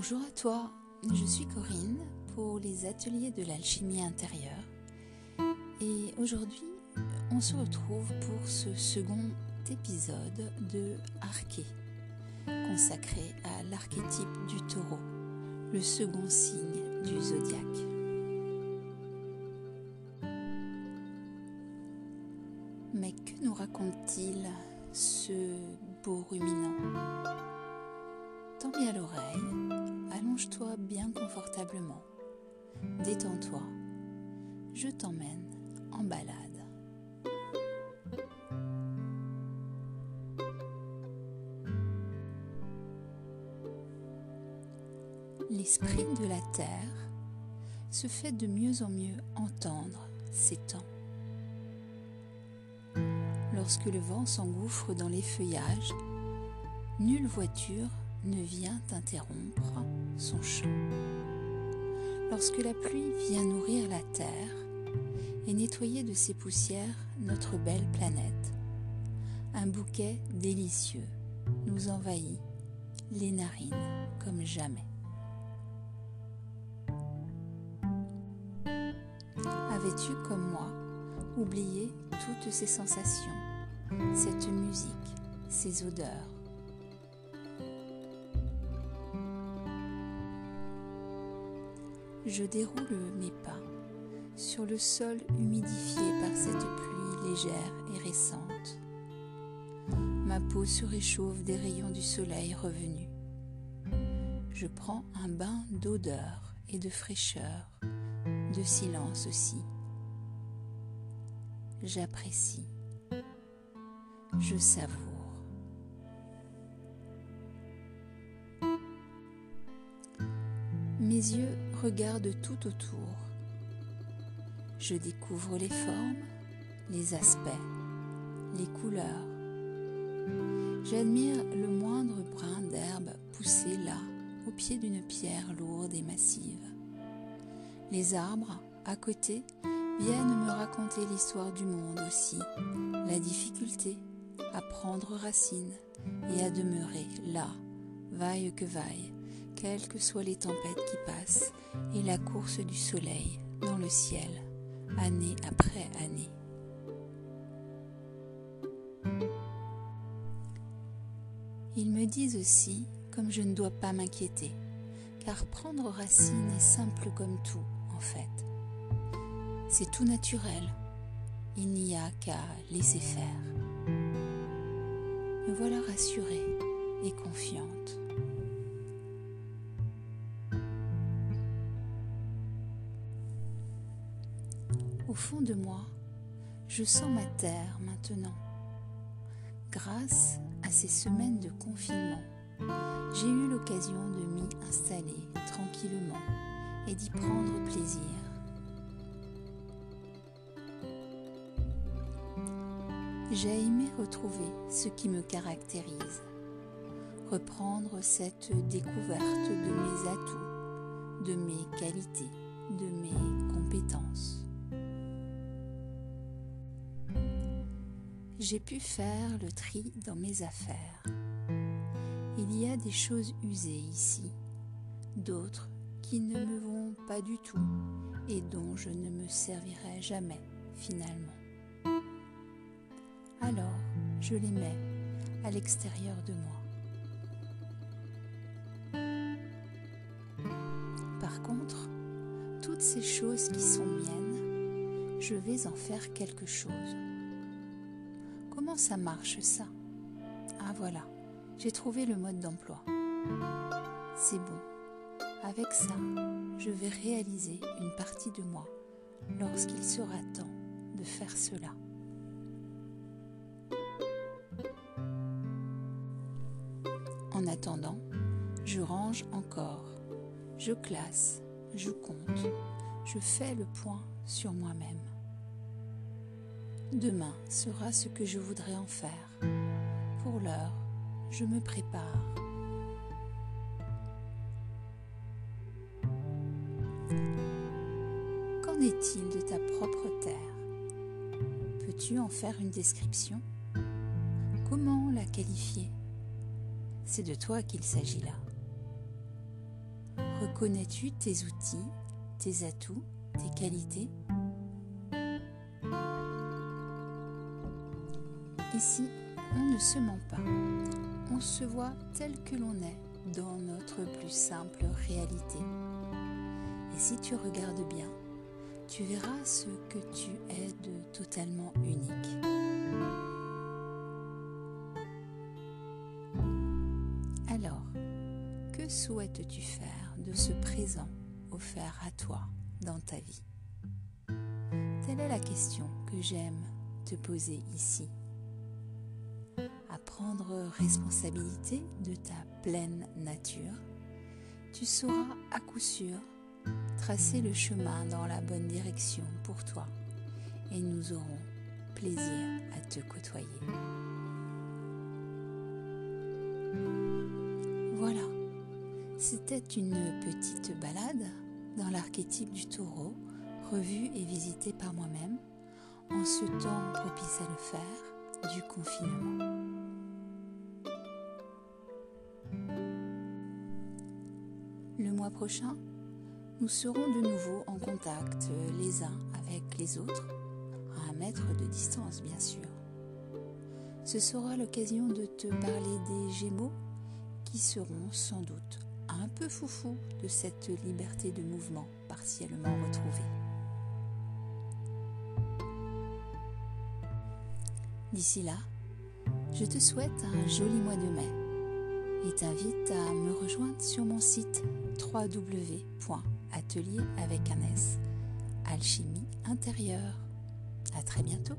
Bonjour à toi, je suis Corinne pour les ateliers de l'alchimie intérieure. Et aujourd'hui on se retrouve pour ce second épisode de Arché consacré à l'archétype du taureau, le second signe du zodiaque. Mais que nous raconte-t-il ce beau ruminant? Tends bien l'oreille, allonge-toi bien confortablement, détends-toi, je t'emmène en balade. L'esprit de la terre se fait de mieux en mieux entendre ces temps. Lorsque le vent s'engouffre dans les feuillages, nulle voiture ne vient interrompre son chant. Lorsque la pluie vient nourrir la terre et nettoyer de ses poussières notre belle planète, un bouquet délicieux nous envahit les narines comme jamais. Avais-tu comme moi oublié toutes ces sensations, cette musique, ces odeurs je déroule mes pas sur le sol humidifié par cette pluie légère et récente. Ma peau se réchauffe des rayons du soleil revenu. Je prends un bain d'odeur et de fraîcheur, de silence aussi. J'apprécie, je savoure. Mes yeux regardent tout autour. Je découvre les formes, les aspects, les couleurs. J'admire le moindre brin d'herbe poussé là, au pied d'une pierre lourde et massive. Les arbres, à côté, viennent me raconter l'histoire du monde aussi, la difficulté à prendre racine et à demeurer là, vaille que vaille, quelles que soient les tempêtes qui passent et la course du soleil dans le ciel, année après année. Ils me disent aussi comme je ne dois pas m'inquiéter, car prendre racine est simple comme tout, en fait. C'est tout naturel, il n'y a qu'à laisser faire. Me voilà rassurée et confiante. Au fond de moi, je sens ma terre maintenant. Grâce à ces semaines de confinement, j'ai eu l'occasion de m'y installer tranquillement et d'y prendre plaisir. J'ai aimé retrouver ce qui me caractérise, reprendre cette découverte de mes atouts, de mes qualités, de mes compétences. J'ai pu faire le tri dans mes affaires. Il y a des choses usées ici, d'autres qui ne me vont pas du tout et dont je ne me servirai jamais finalement. Alors, je les mets à l'extérieur de moi. Par contre, toutes ces choses qui sont miennes, je vais en faire quelque chose. Ça marche ça? Ah voilà, j'ai trouvé le mode d'emploi. C'est bon. Avec ça, je vais réaliser une partie de moi lorsqu'il sera temps de faire cela. En attendant, je range encore, je classe, je compte, je fais le point sur moi-même. Demain sera ce que je voudrais en faire. Pour l'heure, je me prépare. Qu'en est-il de ta propre terre? Peux-tu en faire une description? Comment la qualifier? C'est de toi qu'il s'agit là. Connais-tu tes outils, tes atouts, tes qualités? Ici, on ne se ment pas. On se voit tel que l'on est dans notre plus simple réalité. Et si tu regardes bien, tu verras ce que tu es de totalement unique. Alors, que souhaites-tu faire de ce présent offert à toi dans ta vie? Telle est la question que j'aime te poser ici prendre responsabilité de ta pleine nature, tu sauras à coup sûr tracer le chemin dans la bonne direction pour toi et nous aurons plaisir à te côtoyer. Voilà, c'était une petite balade dans l'archétype du taureau, revu et visité par moi-même en ce temps propice à le faire du confinement. Mois prochain, nous serons de nouveau en contact les uns avec les autres, à un mètre de distance bien sûr. Ce sera l'occasion de te parler des Gémeaux qui seront sans doute un peu foufou de cette liberté de mouvement partiellement retrouvée. D'ici là, je te souhaite un joli mois de mai et t'invite à me rejoindre sur mon site www.atelier avec un S, alchimie intérieure. À très bientôt.